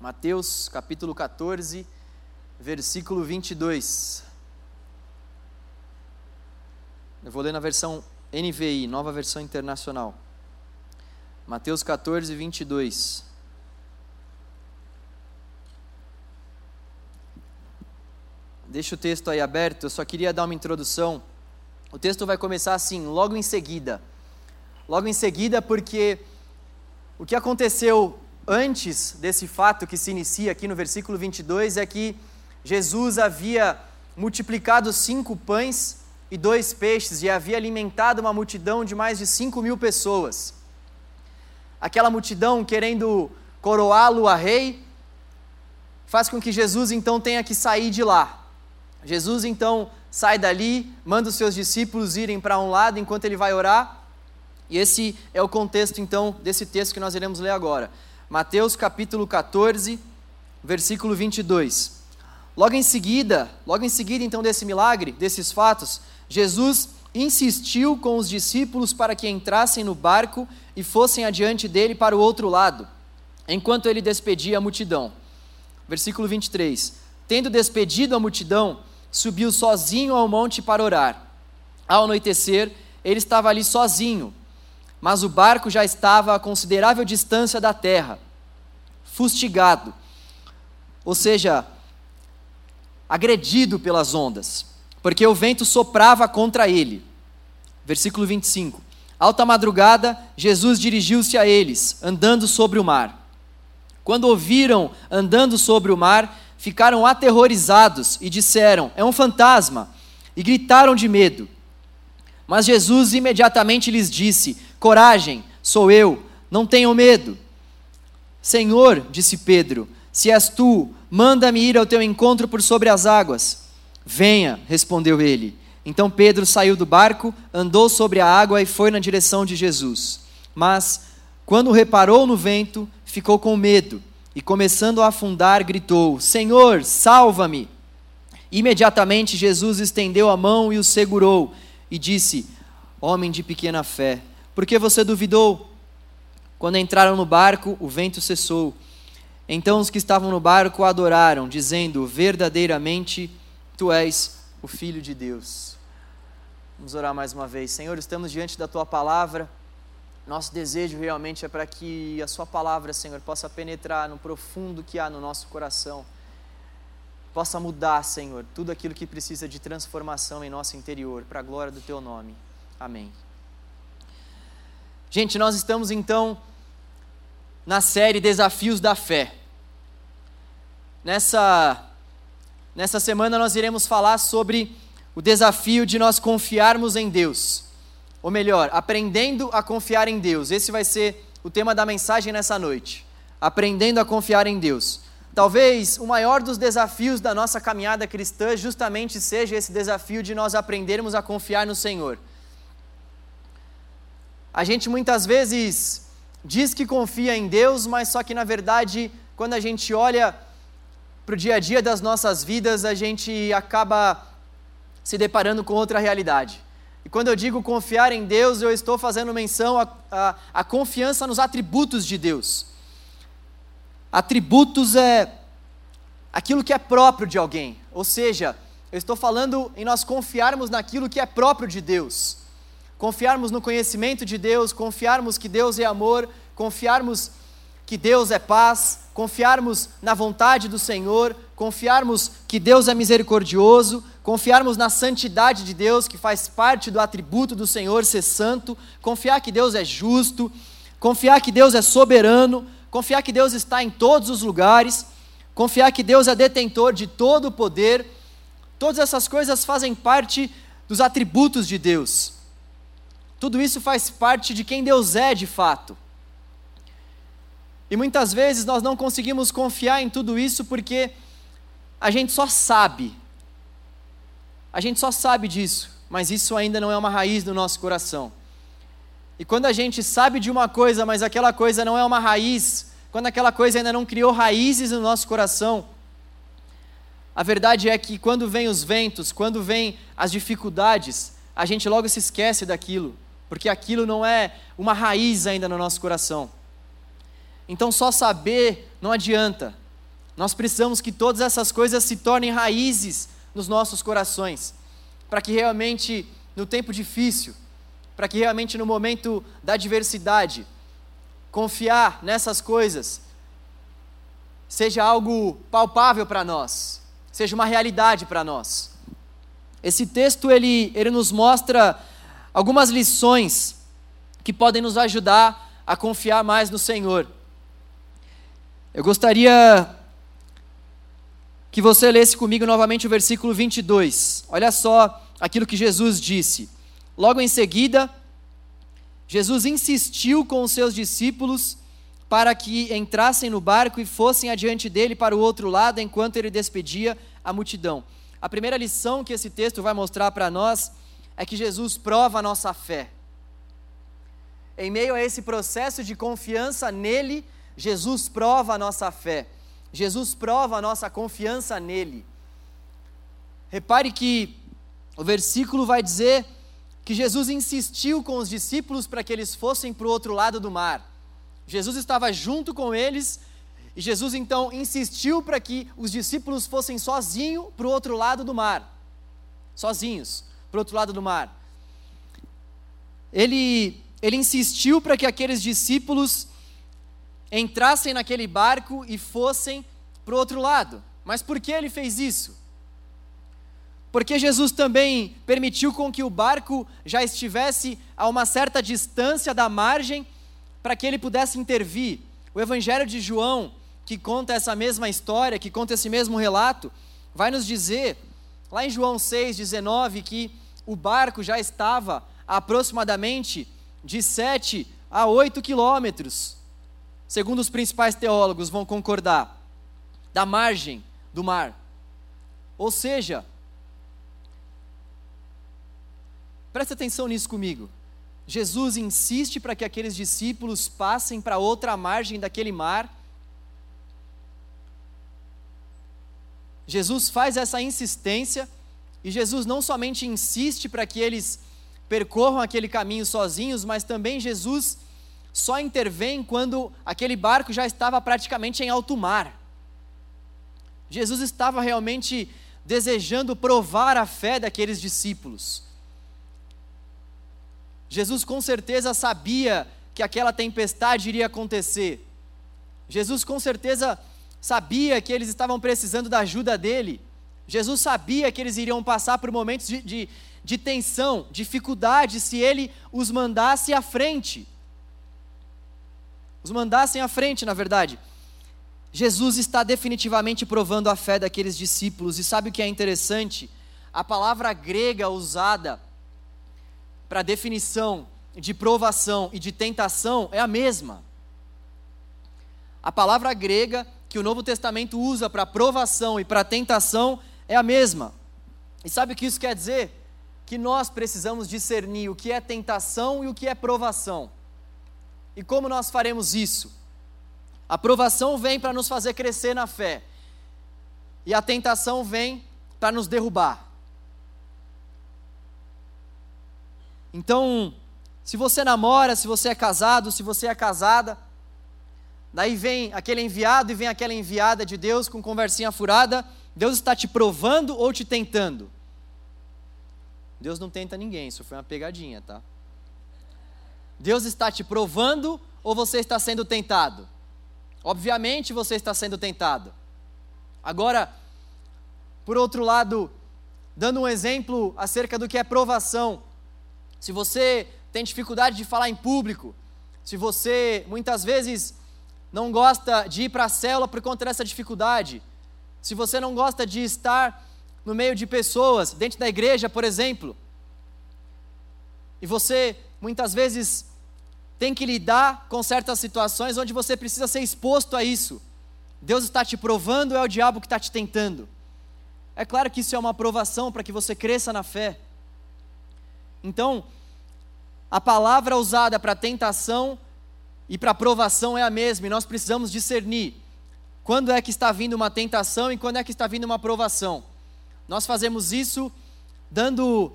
Mateus capítulo 14, versículo 22. Eu vou ler na versão NVI, nova versão internacional. Mateus 14, 22. Deixa o texto aí aberto, eu só queria dar uma introdução. O texto vai começar assim, logo em seguida. Logo em seguida, porque o que aconteceu antes desse fato que se inicia aqui no versículo 22 é que Jesus havia multiplicado cinco pães e dois peixes e havia alimentado uma multidão de mais de cinco mil pessoas. Aquela multidão querendo coroá-lo a rei faz com que Jesus então tenha que sair de lá. Jesus então sai dali, manda os seus discípulos irem para um lado enquanto ele vai orar. E esse é o contexto então desse texto que nós iremos ler agora. Mateus capítulo 14, versículo 22. Logo em seguida, logo em seguida então desse milagre, desses fatos, Jesus insistiu com os discípulos para que entrassem no barco e fossem adiante dele para o outro lado, enquanto ele despedia a multidão. Versículo 23. Tendo despedido a multidão, subiu sozinho ao monte para orar. Ao anoitecer, ele estava ali sozinho mas o barco já estava a considerável distância da terra, fustigado, ou seja, agredido pelas ondas, porque o vento soprava contra ele. Versículo 25. Alta madrugada, Jesus dirigiu-se a eles, andando sobre o mar. Quando ouviram andando sobre o mar, ficaram aterrorizados e disseram: É um fantasma! E gritaram de medo. Mas Jesus imediatamente lhes disse: Coragem, sou eu, não tenham medo. Senhor, disse Pedro, se és tu, manda-me ir ao teu encontro por sobre as águas. Venha, respondeu ele. Então Pedro saiu do barco, andou sobre a água e foi na direção de Jesus. Mas, quando reparou no vento, ficou com medo e, começando a afundar, gritou: Senhor, salva-me! Imediatamente Jesus estendeu a mão e o segurou e disse: Homem de pequena fé, por que você duvidou? Quando entraram no barco, o vento cessou. Então os que estavam no barco adoraram, dizendo: Verdadeiramente tu és o Filho de Deus. Vamos orar mais uma vez. Senhor, estamos diante da tua palavra. Nosso desejo realmente é para que a Sua palavra, Senhor, possa penetrar no profundo que há no nosso coração possa mudar, Senhor, tudo aquilo que precisa de transformação em nosso interior, para a glória do Teu nome. Amém. Gente, nós estamos então na série Desafios da Fé. Nessa, nessa semana nós iremos falar sobre o desafio de nós confiarmos em Deus. Ou melhor, aprendendo a confiar em Deus. Esse vai ser o tema da mensagem nessa noite. Aprendendo a confiar em Deus. Talvez o maior dos desafios da nossa caminhada cristã justamente seja esse desafio de nós aprendermos a confiar no Senhor. A gente muitas vezes diz que confia em Deus, mas só que na verdade, quando a gente olha para o dia a dia das nossas vidas, a gente acaba se deparando com outra realidade. E quando eu digo confiar em Deus, eu estou fazendo menção à confiança nos atributos de Deus. Atributos é aquilo que é próprio de alguém, ou seja, eu estou falando em nós confiarmos naquilo que é próprio de Deus. Confiarmos no conhecimento de Deus, confiarmos que Deus é amor, confiarmos que Deus é paz, confiarmos na vontade do Senhor, confiarmos que Deus é misericordioso, confiarmos na santidade de Deus, que faz parte do atributo do Senhor ser santo, confiar que Deus é justo, confiar que Deus é soberano, confiar que Deus está em todos os lugares, confiar que Deus é detentor de todo o poder, todas essas coisas fazem parte dos atributos de Deus. Tudo isso faz parte de quem Deus é de fato. E muitas vezes nós não conseguimos confiar em tudo isso porque a gente só sabe. A gente só sabe disso, mas isso ainda não é uma raiz no nosso coração. E quando a gente sabe de uma coisa, mas aquela coisa não é uma raiz, quando aquela coisa ainda não criou raízes no nosso coração, a verdade é que quando vem os ventos, quando vem as dificuldades, a gente logo se esquece daquilo, porque aquilo não é uma raiz ainda no nosso coração. Então só saber não adianta, Nós precisamos que todas essas coisas se tornem raízes nos nossos corações, para que realmente no tempo difícil, para que realmente no momento da adversidade, confiar nessas coisas seja algo palpável para nós, seja uma realidade para nós. Esse texto ele, ele nos mostra algumas lições que podem nos ajudar a confiar mais no Senhor. Eu gostaria que você lesse comigo novamente o versículo 22. Olha só aquilo que Jesus disse. Logo em seguida, Jesus insistiu com os seus discípulos para que entrassem no barco e fossem adiante dele para o outro lado enquanto ele despedia a multidão. A primeira lição que esse texto vai mostrar para nós é que Jesus prova a nossa fé. Em meio a esse processo de confiança nele, Jesus prova a nossa fé. Jesus prova a nossa confiança nele. Repare que o versículo vai dizer que Jesus insistiu com os discípulos para que eles fossem para o outro lado do mar. Jesus estava junto com eles e Jesus então insistiu para que os discípulos fossem sozinhos para o outro lado do mar. Sozinhos, para o outro lado do mar. Ele, ele insistiu para que aqueles discípulos entrassem naquele barco e fossem para o outro lado. Mas por que ele fez isso? Porque Jesus também permitiu com que o barco já estivesse a uma certa distância da margem para que ele pudesse intervir. O Evangelho de João, que conta essa mesma história, que conta esse mesmo relato, vai nos dizer, lá em João 6,19, que o barco já estava a aproximadamente de 7 a 8 quilômetros, segundo os principais teólogos vão concordar, da margem do mar. Ou seja, preste atenção nisso comigo. Jesus insiste para que aqueles discípulos passem para outra margem daquele mar. Jesus faz essa insistência e Jesus não somente insiste para que eles percorram aquele caminho sozinhos, mas também Jesus só intervém quando aquele barco já estava praticamente em alto mar. Jesus estava realmente desejando provar a fé daqueles discípulos. Jesus com certeza sabia que aquela tempestade iria acontecer. Jesus com certeza sabia que eles estavam precisando da ajuda dele. Jesus sabia que eles iriam passar por momentos de, de, de tensão, dificuldade, se ele os mandasse à frente. Os mandassem à frente, na verdade. Jesus está definitivamente provando a fé daqueles discípulos, e sabe o que é interessante? A palavra grega usada para a definição de provação e de tentação é a mesma. A palavra grega que o Novo Testamento usa para provação e para tentação é a mesma. E sabe o que isso quer dizer? Que nós precisamos discernir o que é tentação e o que é provação. E como nós faremos isso? A provação vem para nos fazer crescer na fé, e a tentação vem para nos derrubar. Então, se você namora, se você é casado, se você é casada, daí vem aquele enviado e vem aquela enviada de Deus com conversinha furada, Deus está te provando ou te tentando? Deus não tenta ninguém, isso foi uma pegadinha, tá? Deus está te provando ou você está sendo tentado? Obviamente você está sendo tentado. Agora, por outro lado, dando um exemplo acerca do que é provação, se você tem dificuldade de falar em público, se você muitas vezes não gosta de ir para a célula por conta dessa dificuldade, se você não gosta de estar no meio de pessoas, dentro da igreja, por exemplo, e você muitas vezes tem que lidar com certas situações onde você precisa ser exposto a isso. Deus está te provando, é o diabo que está te tentando. É claro que isso é uma aprovação para que você cresça na fé. Então, a palavra usada para tentação e para provação é a mesma, e nós precisamos discernir quando é que está vindo uma tentação e quando é que está vindo uma provação. Nós fazemos isso dando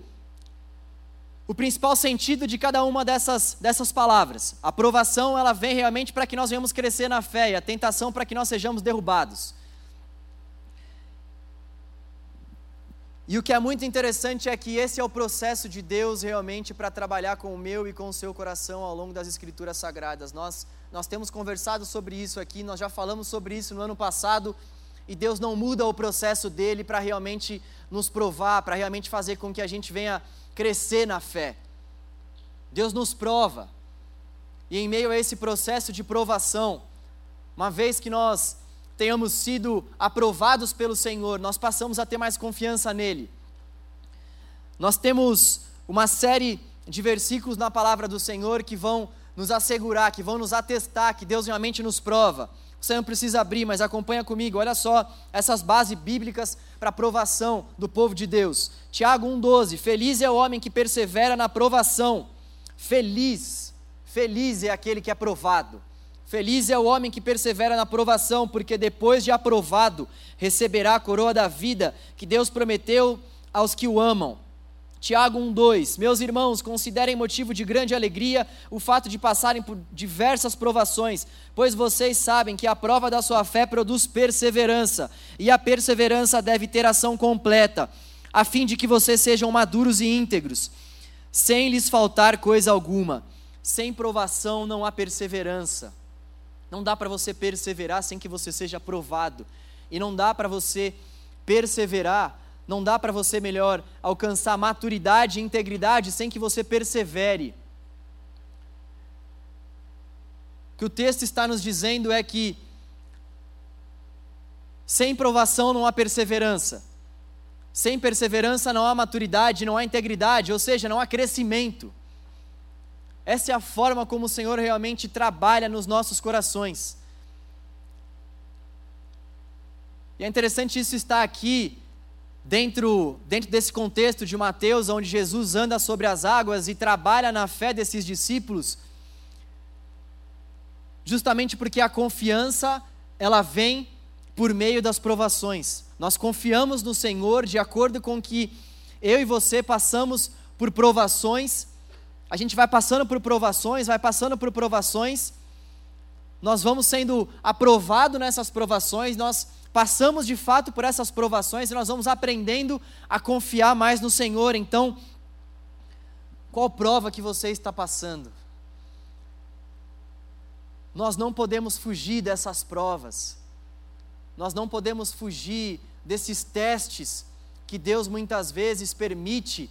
o principal sentido de cada uma dessas, dessas palavras. A provação ela vem realmente para que nós venhamos crescer na fé, e a tentação para que nós sejamos derrubados. E o que é muito interessante é que esse é o processo de Deus realmente para trabalhar com o meu e com o seu coração ao longo das Escrituras Sagradas. Nós, nós temos conversado sobre isso aqui, nós já falamos sobre isso no ano passado, e Deus não muda o processo dele para realmente nos provar, para realmente fazer com que a gente venha crescer na fé. Deus nos prova, e em meio a esse processo de provação, uma vez que nós tenhamos sido aprovados pelo Senhor, nós passamos a ter mais confiança nele. Nós temos uma série de versículos na palavra do Senhor que vão nos assegurar, que vão nos atestar que Deus realmente nos prova. Você não precisa abrir, mas acompanha comigo. Olha só essas bases bíblicas para a provação do povo de Deus. Tiago 1,12: Feliz é o homem que persevera na provação. Feliz, feliz é aquele que é provado. Feliz é o homem que persevera na provação, porque depois de aprovado, receberá a coroa da vida que Deus prometeu aos que o amam. Tiago 1,2: Meus irmãos, considerem motivo de grande alegria o fato de passarem por diversas provações, pois vocês sabem que a prova da sua fé produz perseverança, e a perseverança deve ter ação completa, a fim de que vocês sejam maduros e íntegros, sem lhes faltar coisa alguma. Sem provação não há perseverança. Não dá para você perseverar sem que você seja aprovado. E não dá para você perseverar, não dá para você melhor alcançar maturidade e integridade sem que você persevere. O que o texto está nos dizendo é que sem provação não há perseverança. Sem perseverança não há maturidade, não há integridade, ou seja, não há crescimento. Essa é a forma como o Senhor realmente trabalha nos nossos corações. E é interessante isso estar aqui, dentro, dentro desse contexto de Mateus, onde Jesus anda sobre as águas e trabalha na fé desses discípulos, justamente porque a confiança, ela vem por meio das provações. Nós confiamos no Senhor de acordo com que eu e você passamos por provações a gente vai passando por provações, vai passando por provações, nós vamos sendo aprovados nessas provações, nós passamos de fato por essas provações e nós vamos aprendendo a confiar mais no Senhor. Então, qual prova que você está passando? Nós não podemos fugir dessas provas, nós não podemos fugir desses testes que Deus muitas vezes permite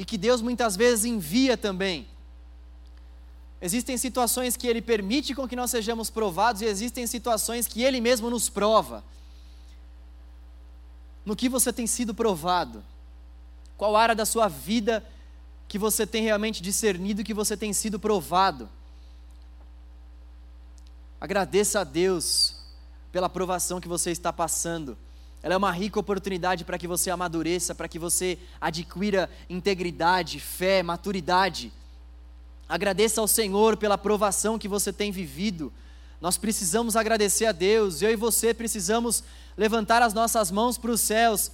e que Deus muitas vezes envia também. Existem situações que Ele permite com que nós sejamos provados e existem situações que Ele mesmo nos prova. No que você tem sido provado? Qual área da sua vida que você tem realmente discernido que você tem sido provado? Agradeça a Deus pela provação que você está passando. Ela é uma rica oportunidade para que você amadureça, para que você adquira integridade, fé, maturidade. Agradeça ao Senhor pela provação que você tem vivido. Nós precisamos agradecer a Deus, eu e você precisamos levantar as nossas mãos para os céus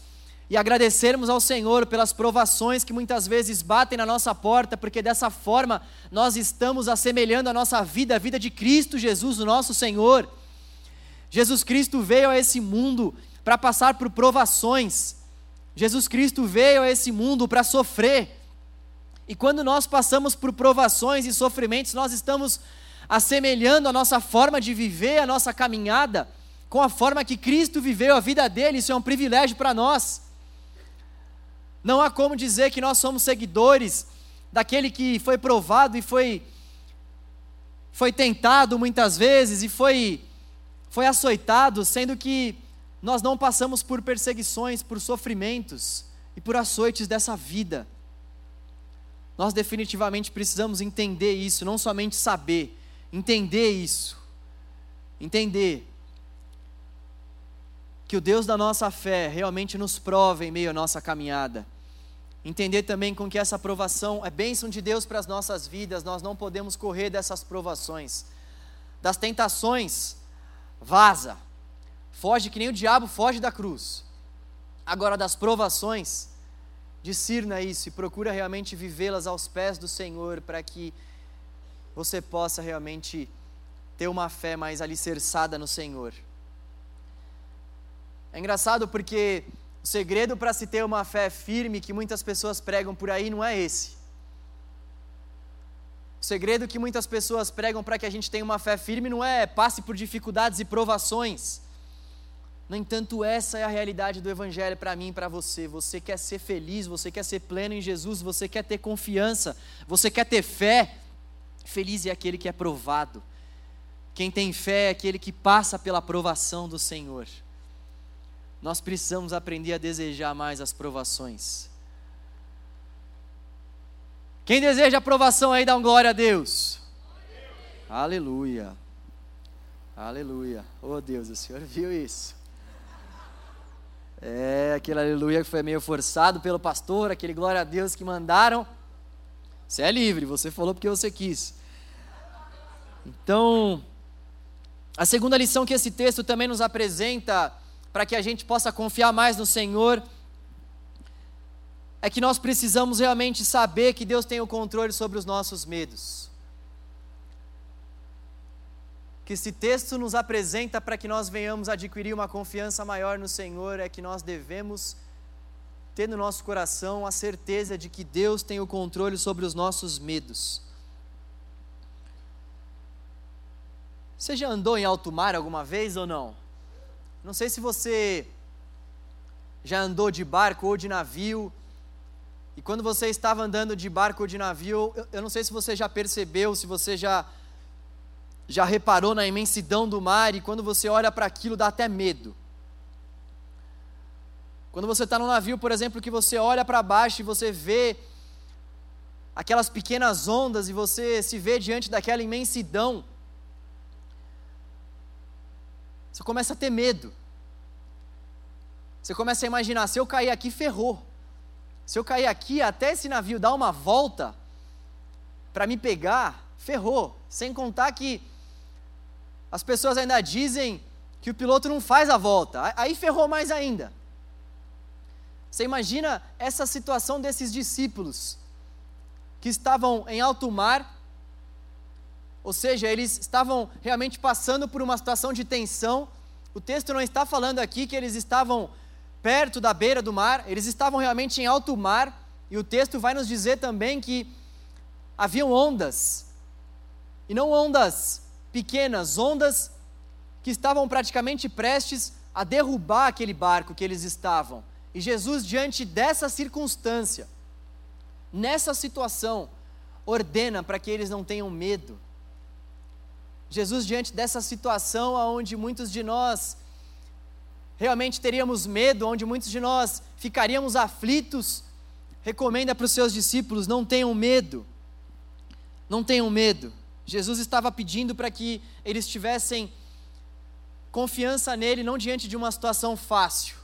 e agradecermos ao Senhor pelas provações que muitas vezes batem na nossa porta, porque dessa forma nós estamos assemelhando a nossa vida, a vida de Cristo Jesus, o nosso Senhor. Jesus Cristo veio a esse mundo para passar por provações. Jesus Cristo veio a esse mundo para sofrer. E quando nós passamos por provações e sofrimentos, nós estamos assemelhando a nossa forma de viver, a nossa caminhada, com a forma que Cristo viveu a vida dele. Isso é um privilégio para nós. Não há como dizer que nós somos seguidores daquele que foi provado e foi foi tentado muitas vezes e foi foi açoitado, sendo que nós não passamos por perseguições, por sofrimentos e por açoites dessa vida. Nós definitivamente precisamos entender isso, não somente saber, entender isso. Entender que o Deus da nossa fé realmente nos prova em meio à nossa caminhada. Entender também com que essa provação é bênção de Deus para as nossas vidas, nós não podemos correr dessas provações. Das tentações, vaza. Foge que nem o diabo foge da cruz. Agora, das provações, discirna isso e procura realmente vivê-las aos pés do Senhor para que você possa realmente ter uma fé mais alicerçada no Senhor. É engraçado porque O segredo para se ter uma fé firme que muitas pessoas pregam por aí não é esse. O segredo que muitas pessoas pregam para que a gente tenha uma fé firme não é passe por dificuldades e provações. No entanto, essa é a realidade do Evangelho para mim e para você. Você quer ser feliz, você quer ser pleno em Jesus, você quer ter confiança, você quer ter fé. Feliz é aquele que é provado. Quem tem fé é aquele que passa pela provação do Senhor. Nós precisamos aprender a desejar mais as provações. Quem deseja aprovação aí, dá um glória a Deus. Aleluia. Aleluia. Oh Deus, o Senhor viu isso. É, aquele aleluia que foi meio forçado pelo pastor, aquele glória a Deus que mandaram. Você é livre, você falou porque você quis. Então, a segunda lição que esse texto também nos apresenta, para que a gente possa confiar mais no Senhor, é que nós precisamos realmente saber que Deus tem o controle sobre os nossos medos. Que esse texto nos apresenta para que nós venhamos adquirir uma confiança maior no Senhor, é que nós devemos ter no nosso coração a certeza de que Deus tem o controle sobre os nossos medos. Você já andou em alto mar alguma vez ou não? Não sei se você já andou de barco ou de navio. E quando você estava andando de barco ou de navio, eu, eu não sei se você já percebeu, se você já já reparou na imensidão do mar e quando você olha para aquilo dá até medo. Quando você está no navio, por exemplo, que você olha para baixo e você vê aquelas pequenas ondas e você se vê diante daquela imensidão, você começa a ter medo. Você começa a imaginar: se eu cair aqui, ferrou. Se eu cair aqui, até esse navio dar uma volta para me pegar, ferrou. Sem contar que as pessoas ainda dizem que o piloto não faz a volta. Aí ferrou mais ainda. Você imagina essa situação desses discípulos que estavam em alto mar, ou seja, eles estavam realmente passando por uma situação de tensão. O texto não está falando aqui que eles estavam perto da beira do mar, eles estavam realmente em alto mar, e o texto vai nos dizer também que haviam ondas, e não ondas pequenas, ondas que estavam praticamente prestes a derrubar aquele barco que eles estavam. E Jesus, diante dessa circunstância, nessa situação, ordena para que eles não tenham medo. Jesus, diante dessa situação onde muitos de nós realmente teríamos medo, onde muitos de nós ficaríamos aflitos, recomenda para os seus discípulos: não tenham medo, não tenham medo. Jesus estava pedindo para que eles tivessem confiança nele, não diante de uma situação fácil.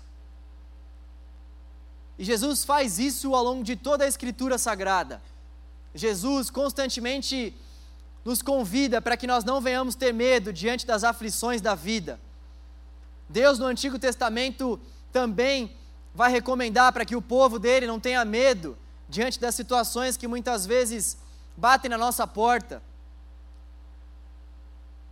E Jesus faz isso ao longo de toda a Escritura Sagrada. Jesus constantemente nos convida para que nós não venhamos ter medo diante das aflições da vida. Deus no Antigo Testamento também vai recomendar para que o povo dele não tenha medo diante das situações que muitas vezes batem na nossa porta.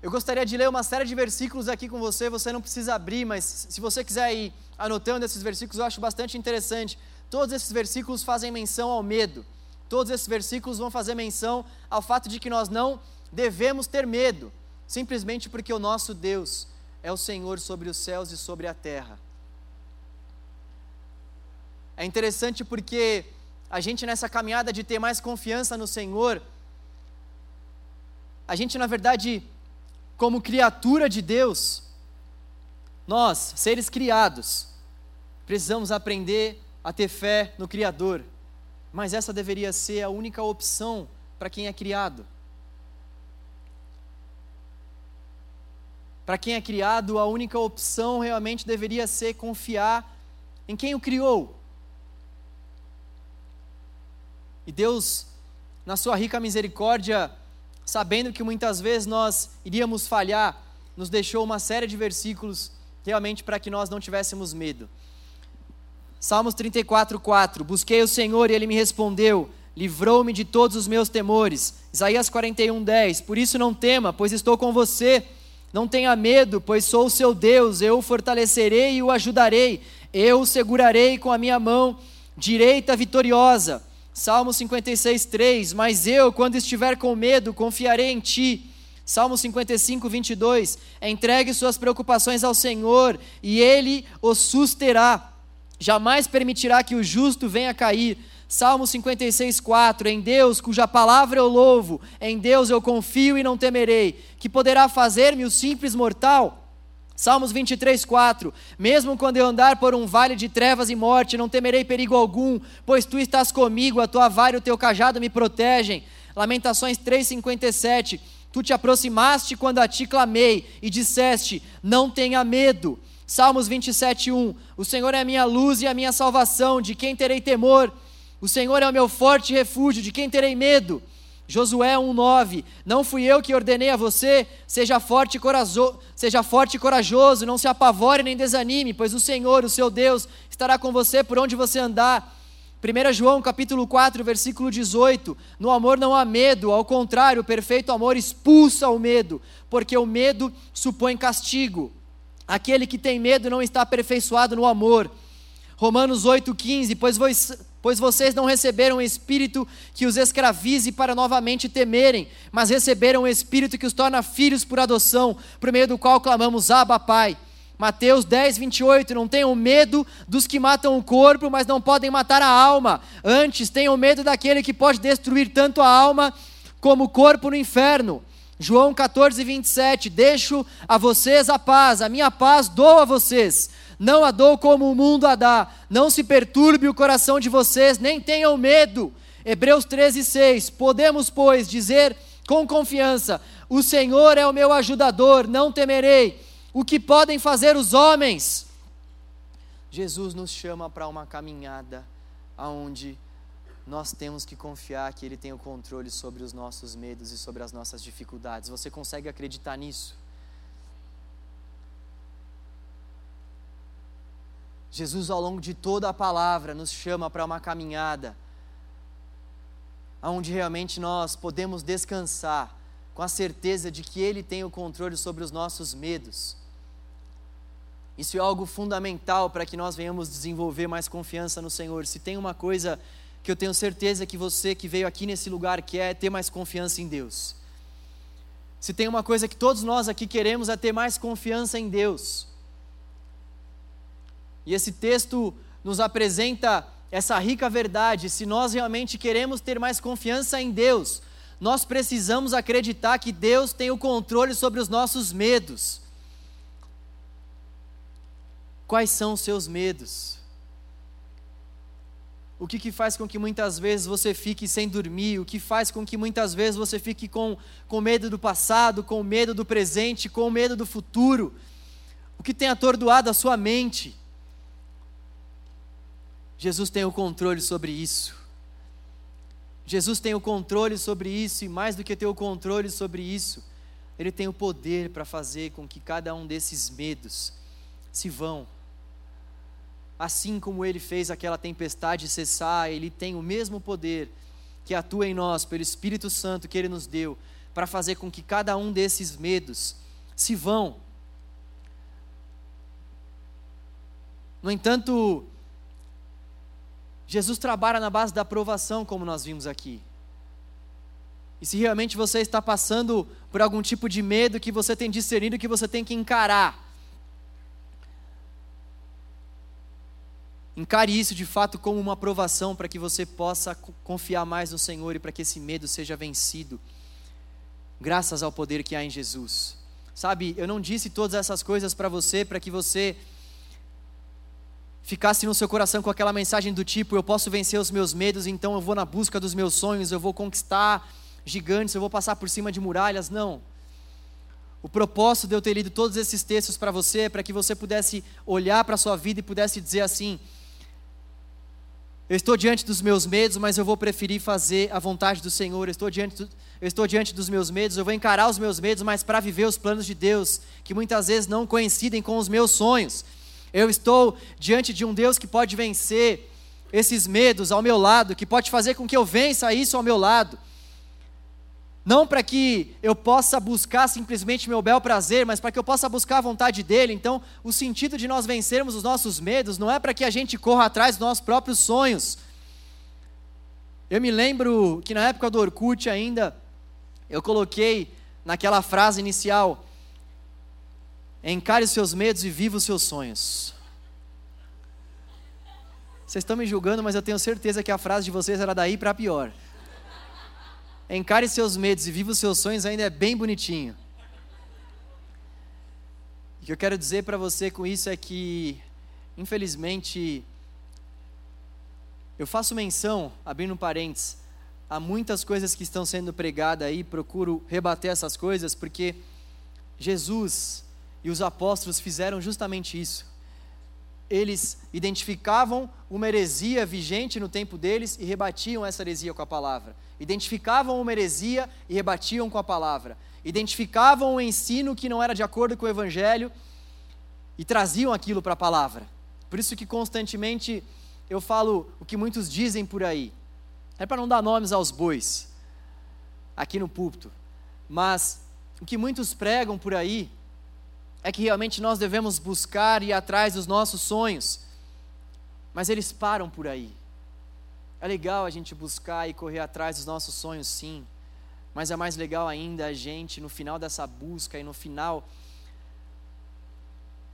Eu gostaria de ler uma série de versículos aqui com você, você não precisa abrir, mas se você quiser ir anotando esses versículos, eu acho bastante interessante. Todos esses versículos fazem menção ao medo. Todos esses versículos vão fazer menção ao fato de que nós não devemos ter medo, simplesmente porque o nosso Deus é o Senhor sobre os céus e sobre a terra. É interessante porque a gente nessa caminhada de ter mais confiança no Senhor, a gente na verdade como criatura de Deus, nós, seres criados, precisamos aprender a ter fé no Criador, mas essa deveria ser a única opção para quem é criado. Para quem é criado, a única opção realmente deveria ser confiar em quem o criou. E Deus, na sua rica misericórdia, sabendo que muitas vezes nós iríamos falhar, nos deixou uma série de versículos realmente para que nós não tivéssemos medo. Salmos 34, 4: Busquei o Senhor e ele me respondeu, livrou-me de todos os meus temores. Isaías 41, 10: Por isso não tema, pois estou com você. Não tenha medo, pois sou o seu Deus, eu o fortalecerei e o ajudarei. Eu o segurarei com a minha mão direita vitoriosa. Salmo 56, 3. Mas eu, quando estiver com medo, confiarei em ti. Salmo 55, 22. Entregue suas preocupações ao Senhor e ele o susterá. Jamais permitirá que o justo venha cair. Salmo 56, 4: Em Deus, cuja palavra eu louvo, em Deus eu confio e não temerei, que poderá fazer-me o simples mortal. Salmos 23, 4: Mesmo quando eu andar por um vale de trevas e morte, não temerei perigo algum, pois tu estás comigo, a tua vara e o teu cajado me protegem. Lamentações 3, 57: Tu te aproximaste quando a ti clamei e disseste: Não tenha medo. Salmos 27, 1: O Senhor é a minha luz e a minha salvação, de quem terei temor? O Senhor é o meu forte refúgio, de quem terei medo? Josué 1:9 Não fui eu que ordenei a você, seja forte, e corajoso, seja forte e corajoso, não se apavore nem desanime, pois o Senhor, o seu Deus, estará com você por onde você andar. 1 João capítulo 4, versículo 18: No amor não há medo, ao contrário, o perfeito amor expulsa o medo, porque o medo supõe castigo. Aquele que tem medo não está aperfeiçoado no amor. Romanos 8,15: pois, pois vocês não receberam um espírito que os escravize para novamente temerem, mas receberam um espírito que os torna filhos por adoção, por meio do qual clamamos, Abba, Pai. Mateus 10, 28, não tenham medo dos que matam o corpo, mas não podem matar a alma. Antes, tenham medo daquele que pode destruir tanto a alma como o corpo no inferno. João 14, 27, deixo a vocês a paz, a minha paz dou a vocês não a dou como o mundo a dá. Não se perturbe o coração de vocês, nem tenham medo. Hebreus 13, 6. Podemos, pois, dizer com confiança: O Senhor é o meu ajudador, não temerei. O que podem fazer os homens? Jesus nos chama para uma caminhada aonde nós temos que confiar que Ele tem o controle sobre os nossos medos e sobre as nossas dificuldades. Você consegue acreditar nisso? Jesus, ao longo de toda a palavra, nos chama para uma caminhada, onde realmente nós podemos descansar com a certeza de que Ele tem o controle sobre os nossos medos. Isso é algo fundamental para que nós venhamos desenvolver mais confiança no Senhor. Se tem uma coisa que eu tenho certeza que você que veio aqui nesse lugar quer é ter mais confiança em Deus. Se tem uma coisa que todos nós aqui queremos é ter mais confiança em Deus. E esse texto nos apresenta essa rica verdade. Se nós realmente queremos ter mais confiança em Deus, nós precisamos acreditar que Deus tem o controle sobre os nossos medos. Quais são os seus medos? O que, que faz com que muitas vezes você fique sem dormir? O que faz com que muitas vezes você fique com, com medo do passado, com medo do presente, com medo do futuro? O que tem atordoado a sua mente? Jesus tem o controle sobre isso. Jesus tem o controle sobre isso, e mais do que ter o controle sobre isso, Ele tem o poder para fazer com que cada um desses medos se vão. Assim como Ele fez aquela tempestade cessar, Ele tem o mesmo poder que atua em nós, pelo Espírito Santo que Ele nos deu, para fazer com que cada um desses medos se vão. No entanto, Jesus trabalha na base da aprovação, como nós vimos aqui. E se realmente você está passando por algum tipo de medo que você tem discernido que você tem que encarar, encare isso de fato como uma aprovação para que você possa confiar mais no Senhor e para que esse medo seja vencido, graças ao poder que há em Jesus. Sabe, eu não disse todas essas coisas para você para que você ficasse no seu coração com aquela mensagem do tipo: eu posso vencer os meus medos, então eu vou na busca dos meus sonhos, eu vou conquistar gigantes, eu vou passar por cima de muralhas. Não. O propósito de eu ter lido todos esses textos para você é para que você pudesse olhar para a sua vida e pudesse dizer assim: eu estou diante dos meus medos, mas eu vou preferir fazer a vontade do Senhor. Eu estou diante, do, eu estou diante dos meus medos, eu vou encarar os meus medos, mas para viver os planos de Deus, que muitas vezes não coincidem com os meus sonhos. Eu estou diante de um Deus que pode vencer esses medos ao meu lado, que pode fazer com que eu vença isso ao meu lado. não para que eu possa buscar simplesmente meu bel prazer, mas para que eu possa buscar a vontade dele. Então, o sentido de nós vencermos os nossos medos não é para que a gente corra atrás dos nossos próprios sonhos. Eu me lembro que na época do Orkut ainda, eu coloquei naquela frase inicial: encare os seus medos e viva os seus sonhos. Vocês estão me julgando, mas eu tenho certeza que a frase de vocês era daí para pior. Encare seus medos e viva os seus sonhos ainda é bem bonitinho. O que eu quero dizer para você com isso é que, infelizmente, eu faço menção, abrindo parênteses, a muitas coisas que estão sendo pregadas aí, procuro rebater essas coisas, porque Jesus e os apóstolos fizeram justamente isso eles identificavam uma heresia vigente no tempo deles e rebatiam essa heresia com a palavra. Identificavam uma heresia e rebatiam com a palavra. Identificavam um ensino que não era de acordo com o evangelho e traziam aquilo para a palavra. Por isso que constantemente eu falo o que muitos dizem por aí. É para não dar nomes aos bois aqui no púlpito, mas o que muitos pregam por aí é que realmente nós devemos buscar e ir atrás dos nossos sonhos, mas eles param por aí. É legal a gente buscar e correr atrás dos nossos sonhos, sim, mas é mais legal ainda a gente, no final dessa busca e no final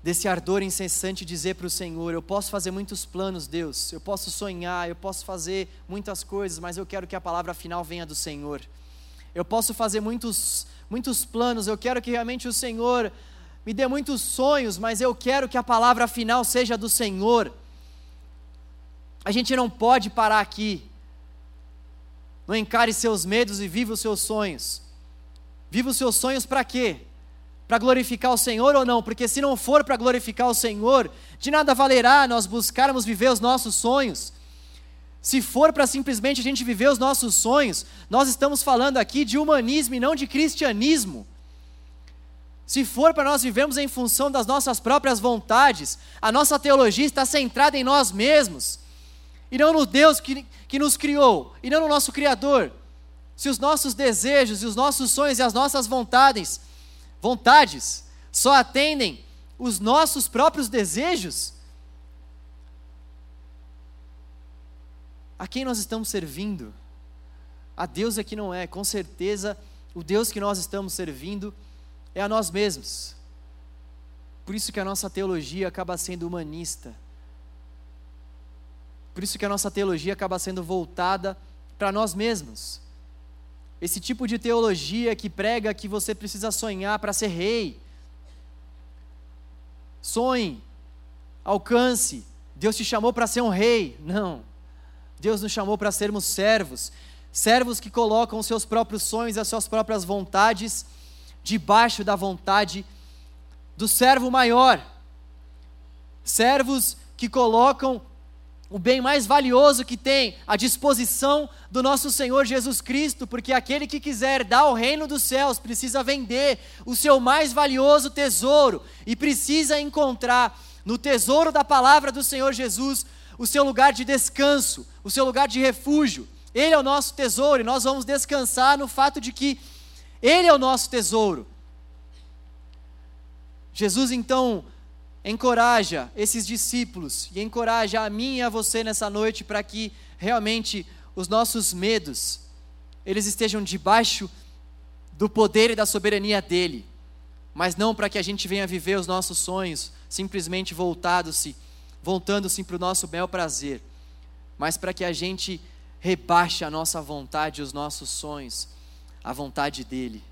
desse ardor incessante, dizer para o Senhor: Eu posso fazer muitos planos, Deus, eu posso sonhar, eu posso fazer muitas coisas, mas eu quero que a palavra final venha do Senhor. Eu posso fazer muitos, muitos planos, eu quero que realmente o Senhor me dê muitos sonhos, mas eu quero que a palavra final seja do Senhor. A gente não pode parar aqui. Não encare seus medos e viva os seus sonhos. Viva os seus sonhos para quê? Para glorificar o Senhor ou não? Porque se não for para glorificar o Senhor, de nada valerá nós buscarmos viver os nossos sonhos. Se for para simplesmente a gente viver os nossos sonhos, nós estamos falando aqui de humanismo e não de cristianismo. Se for para nós vivermos em função das nossas próprias vontades, a nossa teologia está centrada em nós mesmos, e não no Deus que, que nos criou, e não no nosso Criador. Se os nossos desejos e os nossos sonhos e as nossas vontades, vontades só atendem os nossos próprios desejos, a quem nós estamos servindo? A Deus é que não é, com certeza, o Deus que nós estamos servindo é a nós mesmos. Por isso que a nossa teologia acaba sendo humanista. Por isso que a nossa teologia acaba sendo voltada para nós mesmos. Esse tipo de teologia que prega que você precisa sonhar para ser rei. Sonhe, alcance. Deus te chamou para ser um rei. Não. Deus nos chamou para sermos servos. Servos que colocam os seus próprios sonhos e as suas próprias vontades debaixo da vontade do servo maior. Servos que colocam o bem mais valioso que tem à disposição do nosso Senhor Jesus Cristo, porque aquele que quiser dar o reino dos céus precisa vender o seu mais valioso tesouro e precisa encontrar no tesouro da palavra do Senhor Jesus o seu lugar de descanso, o seu lugar de refúgio. Ele é o nosso tesouro e nós vamos descansar no fato de que ele é o nosso tesouro. Jesus então encoraja esses discípulos e encoraja a mim e a você nessa noite para que realmente os nossos medos eles estejam debaixo do poder e da soberania dele, mas não para que a gente venha viver os nossos sonhos simplesmente voltados-se, voltando-se para o nosso bel prazer, mas para que a gente rebaixe a nossa vontade e os nossos sonhos a vontade dele.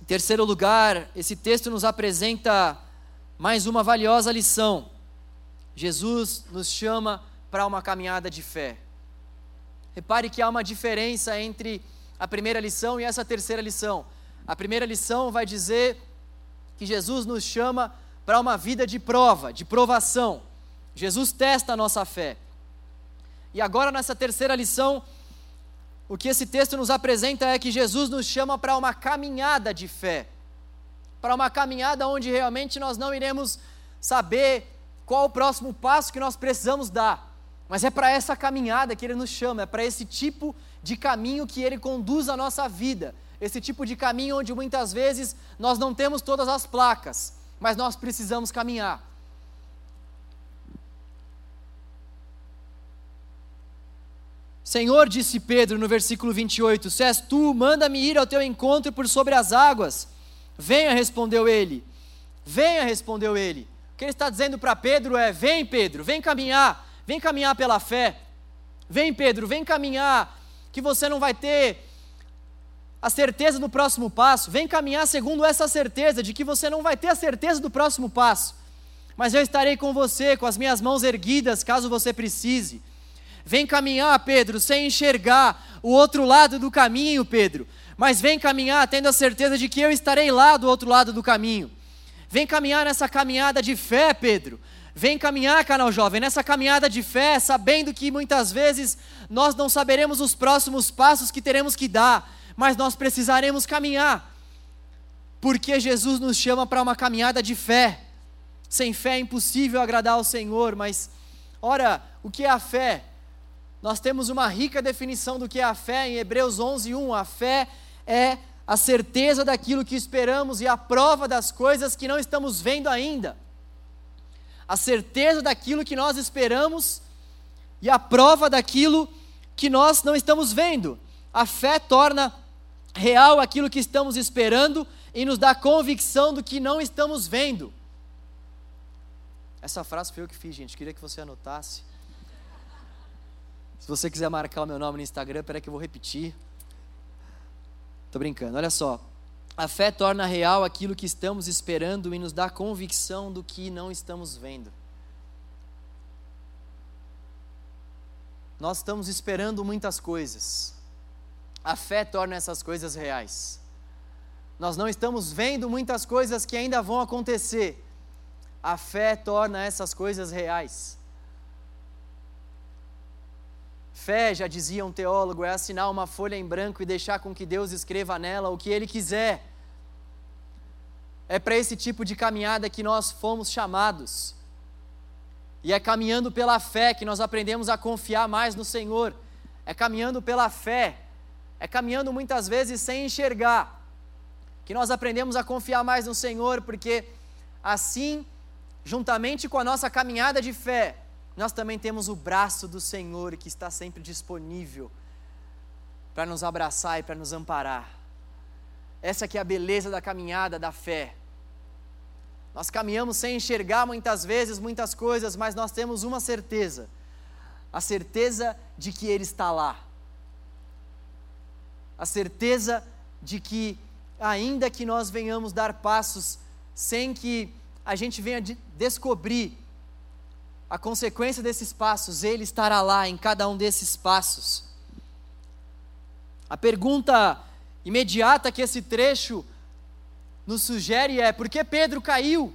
Em terceiro lugar, esse texto nos apresenta mais uma valiosa lição. Jesus nos chama para uma caminhada de fé. Repare que há uma diferença entre a primeira lição e essa terceira lição. A primeira lição vai dizer que Jesus nos chama para uma vida de prova, de provação. Jesus testa a nossa fé. E agora, nessa terceira lição, o que esse texto nos apresenta é que Jesus nos chama para uma caminhada de fé, para uma caminhada onde realmente nós não iremos saber qual o próximo passo que nós precisamos dar, mas é para essa caminhada que Ele nos chama, é para esse tipo de caminho que Ele conduz a nossa vida. Esse tipo de caminho onde muitas vezes nós não temos todas as placas, mas nós precisamos caminhar. Senhor, disse Pedro no versículo 28, se és tu, manda-me ir ao teu encontro por sobre as águas. Venha, respondeu ele. Venha, respondeu ele. O que ele está dizendo para Pedro é: vem, Pedro, vem caminhar, vem caminhar pela fé. Vem, Pedro, vem caminhar, que você não vai ter a certeza do próximo passo. Vem caminhar segundo essa certeza de que você não vai ter a certeza do próximo passo. Mas eu estarei com você, com as minhas mãos erguidas, caso você precise. Vem caminhar, Pedro, sem enxergar o outro lado do caminho, Pedro. Mas vem caminhar tendo a certeza de que eu estarei lá do outro lado do caminho. Vem caminhar nessa caminhada de fé, Pedro. Vem caminhar, canal jovem, nessa caminhada de fé, sabendo que muitas vezes nós não saberemos os próximos passos que teremos que dar, mas nós precisaremos caminhar. Porque Jesus nos chama para uma caminhada de fé. Sem fé é impossível agradar ao Senhor, mas ora, o que é a fé? Nós temos uma rica definição do que é a fé em Hebreus 11:1. A fé é a certeza daquilo que esperamos e a prova das coisas que não estamos vendo ainda. A certeza daquilo que nós esperamos e a prova daquilo que nós não estamos vendo. A fé torna real aquilo que estamos esperando e nos dá convicção do que não estamos vendo. Essa frase foi eu que fiz, gente. Queria que você anotasse. Se você quiser marcar o meu nome no Instagram, peraí que eu vou repetir. Tô brincando, olha só. A fé torna real aquilo que estamos esperando e nos dá convicção do que não estamos vendo. Nós estamos esperando muitas coisas. A fé torna essas coisas reais. Nós não estamos vendo muitas coisas que ainda vão acontecer. A fé torna essas coisas reais. Fé, já dizia um teólogo, é assinar uma folha em branco e deixar com que Deus escreva nela o que Ele quiser. É para esse tipo de caminhada que nós fomos chamados. E é caminhando pela fé que nós aprendemos a confiar mais no Senhor. É caminhando pela fé. É caminhando muitas vezes sem enxergar. Que nós aprendemos a confiar mais no Senhor, porque assim, juntamente com a nossa caminhada de fé, nós também temos o braço do Senhor que está sempre disponível para nos abraçar e para nos amparar. Essa que é a beleza da caminhada da fé. Nós caminhamos sem enxergar muitas vezes muitas coisas, mas nós temos uma certeza: a certeza de que Ele está lá. A certeza de que, ainda que nós venhamos dar passos sem que a gente venha de descobrir a consequência desses passos, Ele estará lá em cada um desses passos. A pergunta imediata que esse trecho nos sugere é: por que Pedro caiu?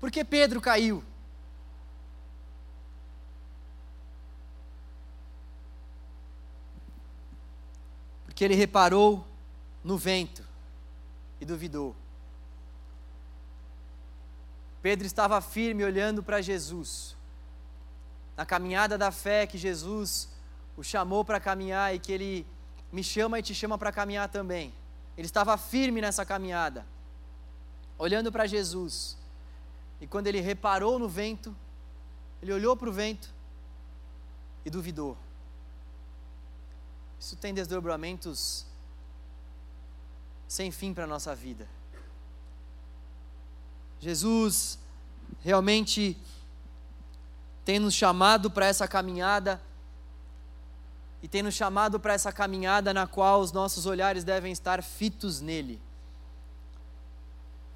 Por que Pedro caiu? Porque ele reparou no vento e duvidou. Pedro estava firme olhando para Jesus. Na caminhada da fé que Jesus o chamou para caminhar e que ele me chama e te chama para caminhar também. Ele estava firme nessa caminhada, olhando para Jesus. E quando ele reparou no vento, ele olhou para o vento e duvidou. Isso tem desdobramentos sem fim para a nossa vida. Jesus realmente tem nos chamado para essa caminhada e tem nos chamado para essa caminhada na qual os nossos olhares devem estar fitos nele.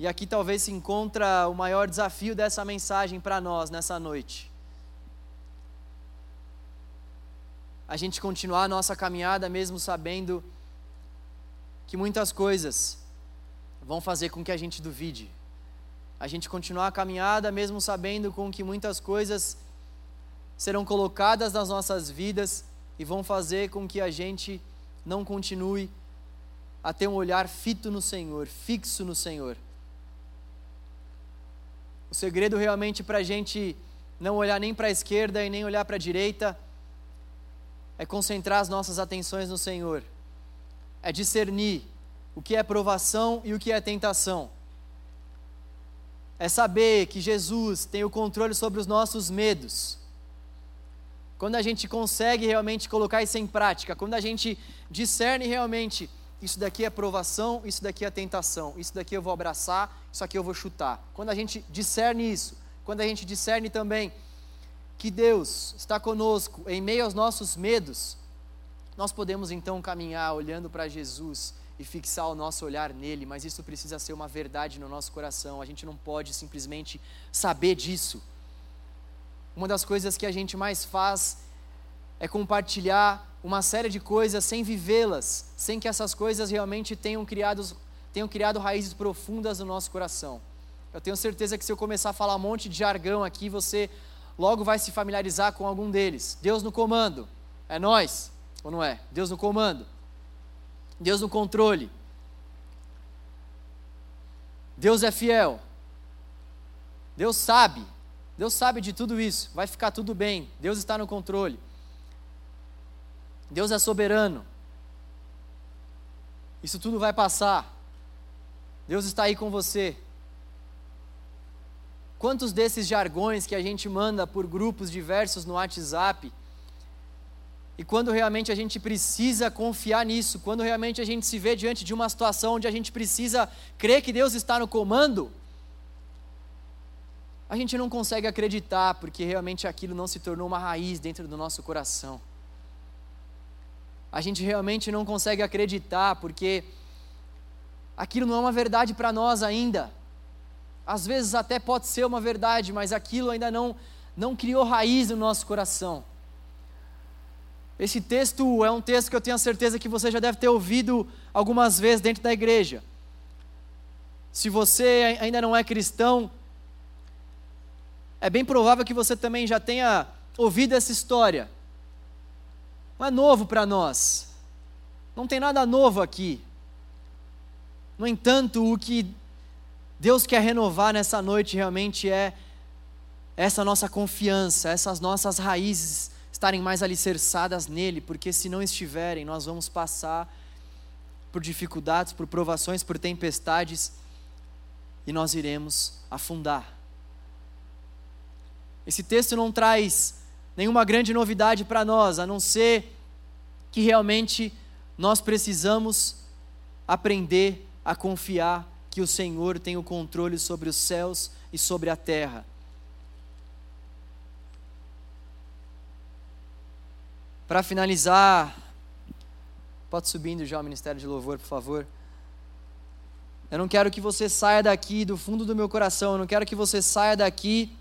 E aqui talvez se encontra o maior desafio dessa mensagem para nós nessa noite. A gente continuar a nossa caminhada mesmo sabendo que muitas coisas vão fazer com que a gente duvide a gente continuar a caminhada, mesmo sabendo com que muitas coisas serão colocadas nas nossas vidas e vão fazer com que a gente não continue a ter um olhar fito no Senhor, fixo no Senhor. O segredo realmente para a gente não olhar nem para a esquerda e nem olhar para a direita é concentrar as nossas atenções no Senhor, é discernir o que é provação e o que é tentação, é saber que Jesus tem o controle sobre os nossos medos. Quando a gente consegue realmente colocar isso em prática, quando a gente discerne realmente isso daqui é provação, isso daqui é tentação, isso daqui eu vou abraçar, isso aqui eu vou chutar. Quando a gente discerne isso, quando a gente discerne também que Deus está conosco em meio aos nossos medos, nós podemos então caminhar olhando para Jesus e fixar o nosso olhar nele, mas isso precisa ser uma verdade no nosso coração. A gente não pode simplesmente saber disso. Uma das coisas que a gente mais faz é compartilhar uma série de coisas sem vivê-las, sem que essas coisas realmente tenham criado, tenham criado raízes profundas no nosso coração. Eu tenho certeza que se eu começar a falar um monte de jargão aqui, você logo vai se familiarizar com algum deles. Deus no comando, é nós, ou não é? Deus no comando, Deus no controle, Deus é fiel, Deus sabe, Deus sabe de tudo isso, vai ficar tudo bem, Deus está no controle, Deus é soberano, isso tudo vai passar, Deus está aí com você. Quantos desses jargões que a gente manda por grupos diversos no WhatsApp, e quando realmente a gente precisa confiar nisso, quando realmente a gente se vê diante de uma situação onde a gente precisa crer que Deus está no comando, a gente não consegue acreditar, porque realmente aquilo não se tornou uma raiz dentro do nosso coração. A gente realmente não consegue acreditar, porque aquilo não é uma verdade para nós ainda. Às vezes até pode ser uma verdade, mas aquilo ainda não, não criou raiz no nosso coração. Esse texto é um texto que eu tenho certeza que você já deve ter ouvido algumas vezes dentro da igreja. Se você ainda não é cristão, é bem provável que você também já tenha ouvido essa história. Não é novo para nós. Não tem nada novo aqui. No entanto, o que Deus quer renovar nessa noite realmente é essa nossa confiança, essas nossas raízes estarem mais alicerçadas nele, porque se não estiverem, nós vamos passar por dificuldades, por provações, por tempestades e nós iremos afundar. Esse texto não traz nenhuma grande novidade para nós, a não ser que realmente nós precisamos aprender a confiar que o Senhor tem o controle sobre os céus e sobre a terra. Para finalizar, pode subindo já o Ministério de Louvor, por favor. Eu não quero que você saia daqui do fundo do meu coração, eu não quero que você saia daqui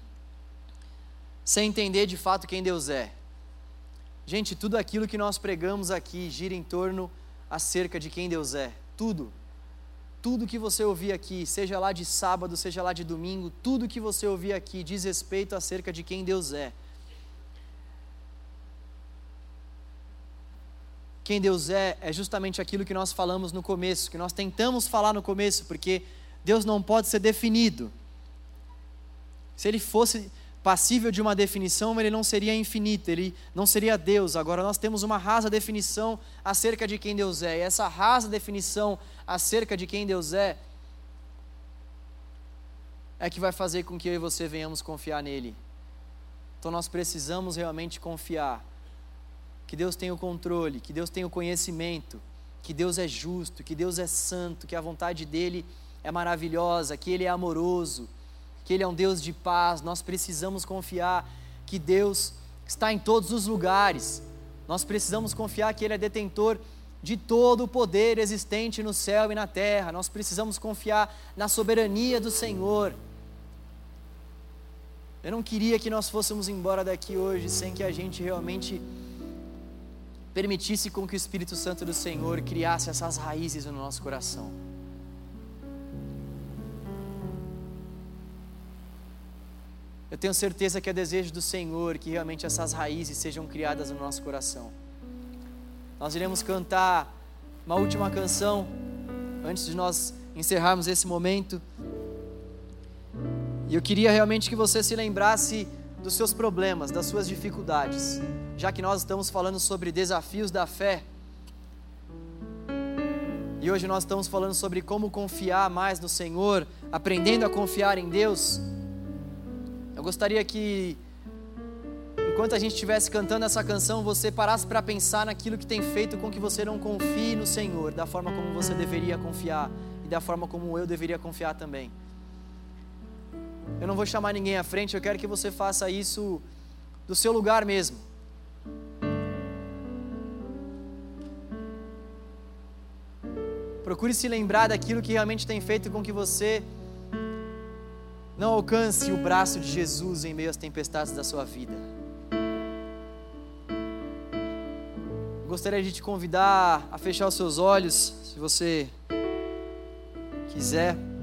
sem entender de fato quem Deus é. Gente, tudo aquilo que nós pregamos aqui gira em torno acerca de quem Deus é. Tudo tudo que você ouvir aqui, seja lá de sábado, seja lá de domingo, tudo que você ouvir aqui diz respeito acerca de quem Deus é. Quem Deus é é justamente aquilo que nós falamos no começo, que nós tentamos falar no começo, porque Deus não pode ser definido. Se ele fosse passível de uma definição, ele não seria infinito, ele não seria Deus. Agora nós temos uma rasa definição acerca de quem Deus é. E essa rasa definição acerca de quem Deus é é que vai fazer com que eu e você venhamos confiar nele. Então nós precisamos realmente confiar que Deus tem o controle, que Deus tem o conhecimento, que Deus é justo, que Deus é santo, que a vontade dele é maravilhosa, que ele é amoroso, que Ele é um Deus de paz, nós precisamos confiar que Deus está em todos os lugares, nós precisamos confiar que Ele é detentor de todo o poder existente no céu e na terra, nós precisamos confiar na soberania do Senhor. Eu não queria que nós fôssemos embora daqui hoje sem que a gente realmente permitisse com que o Espírito Santo do Senhor criasse essas raízes no nosso coração. Eu tenho certeza que é desejo do Senhor que realmente essas raízes sejam criadas no nosso coração. Nós iremos cantar uma última canção antes de nós encerrarmos esse momento. E eu queria realmente que você se lembrasse dos seus problemas, das suas dificuldades, já que nós estamos falando sobre desafios da fé. E hoje nós estamos falando sobre como confiar mais no Senhor, aprendendo a confiar em Deus. Eu gostaria que, enquanto a gente estivesse cantando essa canção, você parasse para pensar naquilo que tem feito com que você não confie no Senhor, da forma como você deveria confiar e da forma como eu deveria confiar também. Eu não vou chamar ninguém à frente, eu quero que você faça isso do seu lugar mesmo. Procure se lembrar daquilo que realmente tem feito com que você não alcance o braço de Jesus em meio às tempestades da sua vida. Gostaria de te convidar a fechar os seus olhos, se você quiser.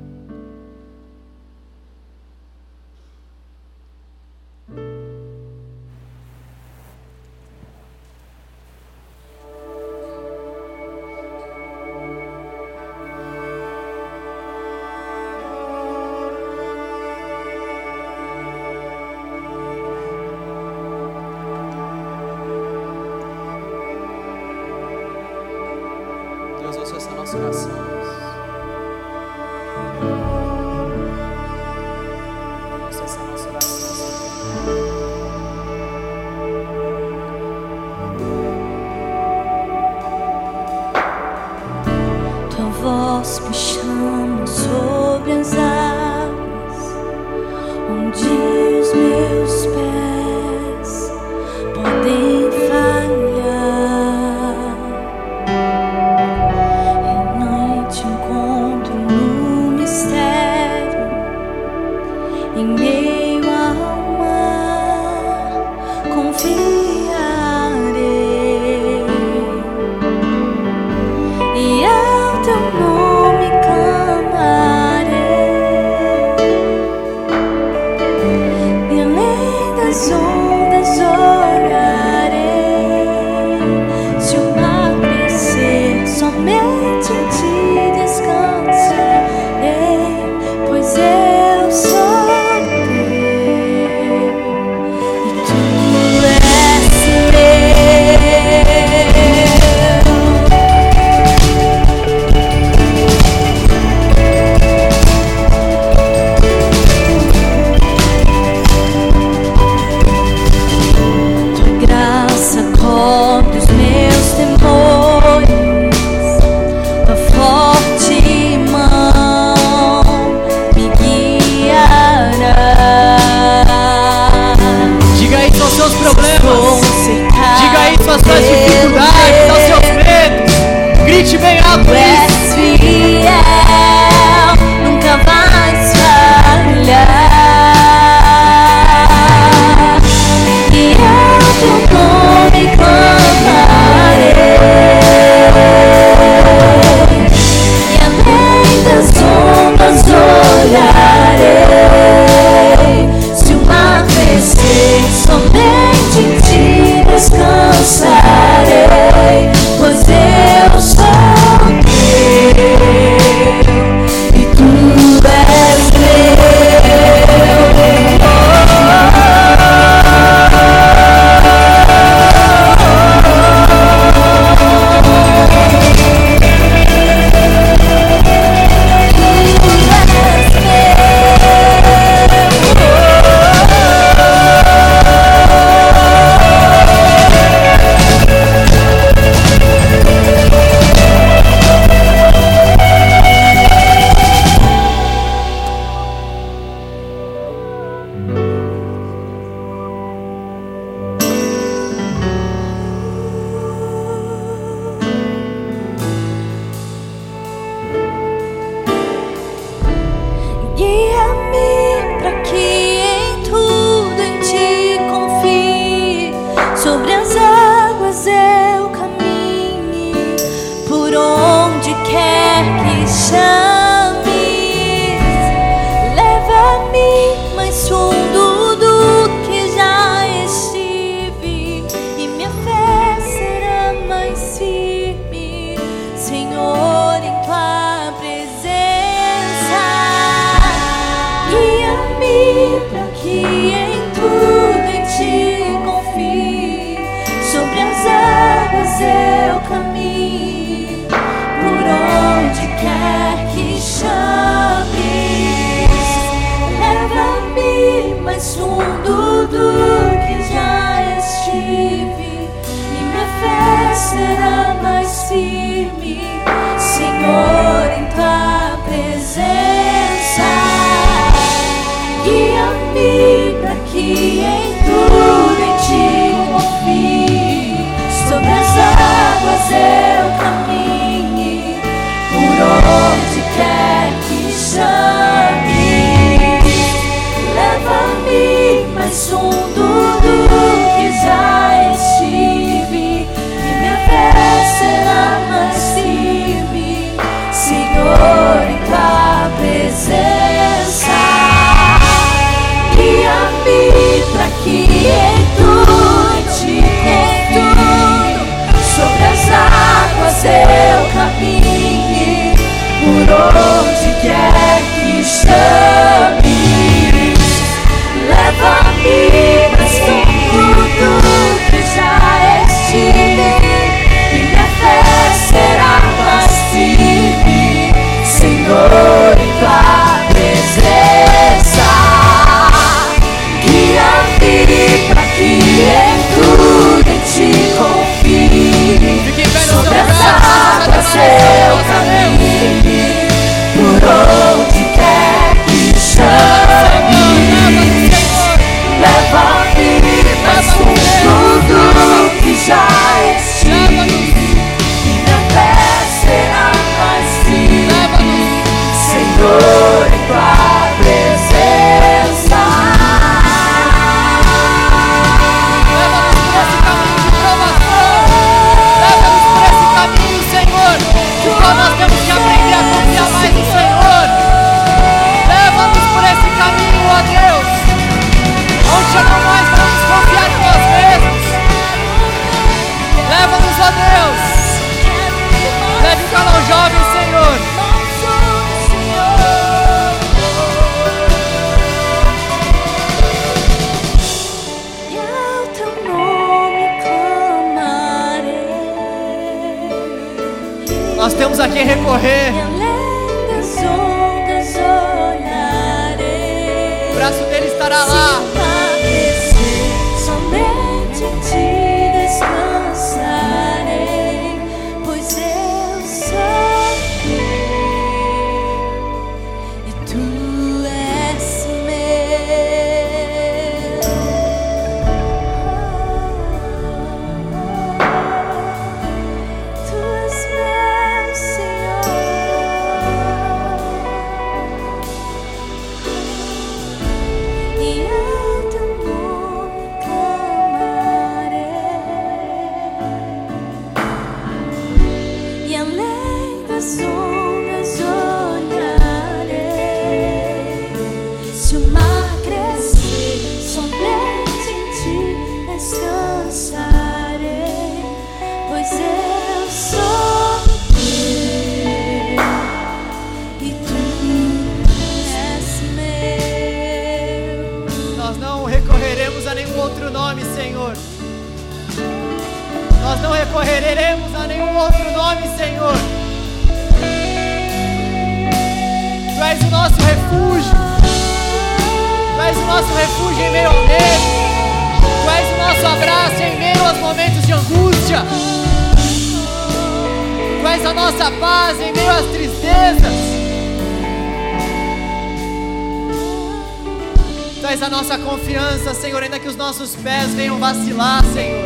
nossos pés venham vacilar, Senhor.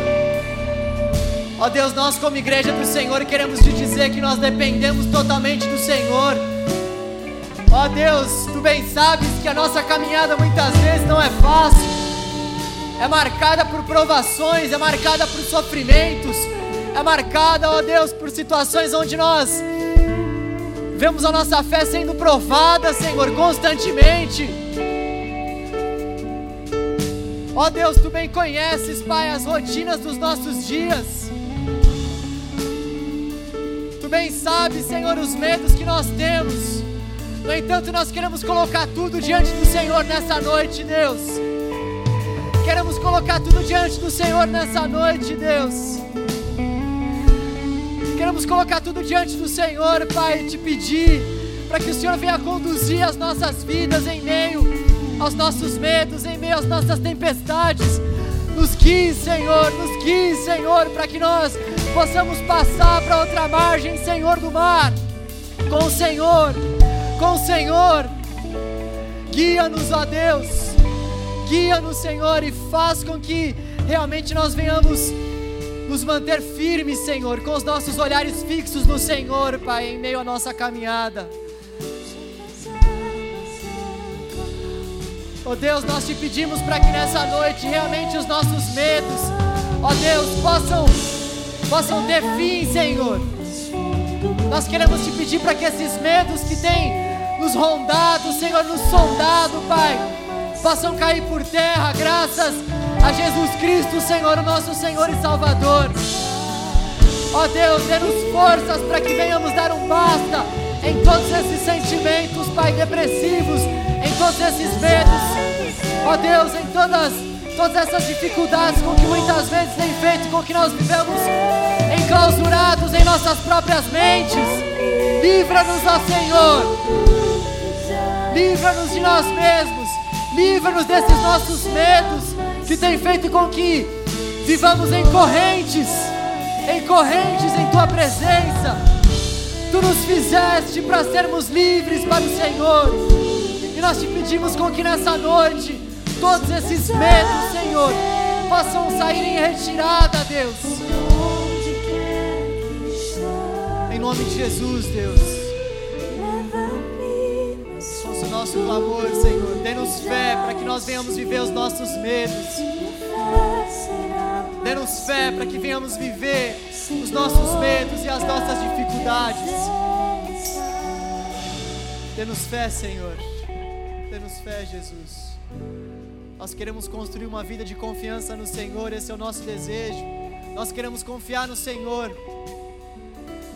Ó Deus, nós como igreja do Senhor queremos te dizer que nós dependemos totalmente do Senhor. Ó Deus, tu bem sabes que a nossa caminhada muitas vezes não é fácil. É marcada por provações, é marcada por sofrimentos, é marcada, ó Deus, por situações onde nós vemos a nossa fé sendo provada, Senhor, constantemente. Ó Deus, tu bem conheces, Pai, as rotinas dos nossos dias. Tu bem sabes, Senhor, os medos que nós temos. No entanto, nós queremos colocar tudo diante do Senhor nessa noite, Deus. Queremos colocar tudo diante do Senhor nessa noite, Deus. Queremos colocar tudo diante do Senhor, Pai, e te pedir para que o Senhor venha conduzir as nossas vidas em meio aos nossos medos, em meio às nossas tempestades. Nos guie, Senhor, nos guie, Senhor, para que nós possamos passar para outra margem, Senhor do mar, com o Senhor, com o Senhor. Guia-nos, ó Deus, guia-nos, Senhor, e faz com que realmente nós venhamos nos manter firmes, Senhor, com os nossos olhares fixos no Senhor, Pai, em meio à nossa caminhada. Ó oh Deus, nós te pedimos para que nessa noite realmente os nossos medos, ó oh Deus, possam, possam ter fim, Senhor. Nós queremos te pedir para que esses medos que têm nos rondado, Senhor, nos sondado, Pai, possam cair por terra, graças a Jesus Cristo, Senhor, o nosso Senhor e Salvador. Ó oh Deus, dê-nos forças para que venhamos dar um basta em todos esses sentimentos, Pai, depressivos, todos esses medos. Ó Deus, em todas, todas essas dificuldades com que muitas vezes tem feito com que nós vivemos enclausurados em nossas próprias mentes. Livra-nos, ó Senhor. Livra-nos de nós mesmos. Livra-nos desses nossos medos que tem feito com que vivamos em correntes, em correntes em tua presença. Tu nos fizeste para sermos livres para o Senhor. E nós te pedimos com que nessa noite todos esses medos, Senhor, possam sair em retirada, Deus. Em nome de Jesus, Deus. Ouça o nosso clamor, Senhor. Dê-nos fé para que nós venhamos viver os nossos medos. Dê-nos fé para que venhamos viver os nossos medos e as nossas dificuldades. Dê-nos fé, Senhor. Fé, Jesus. Nós queremos construir uma vida de confiança no Senhor, esse é o nosso desejo. Nós queremos confiar no Senhor.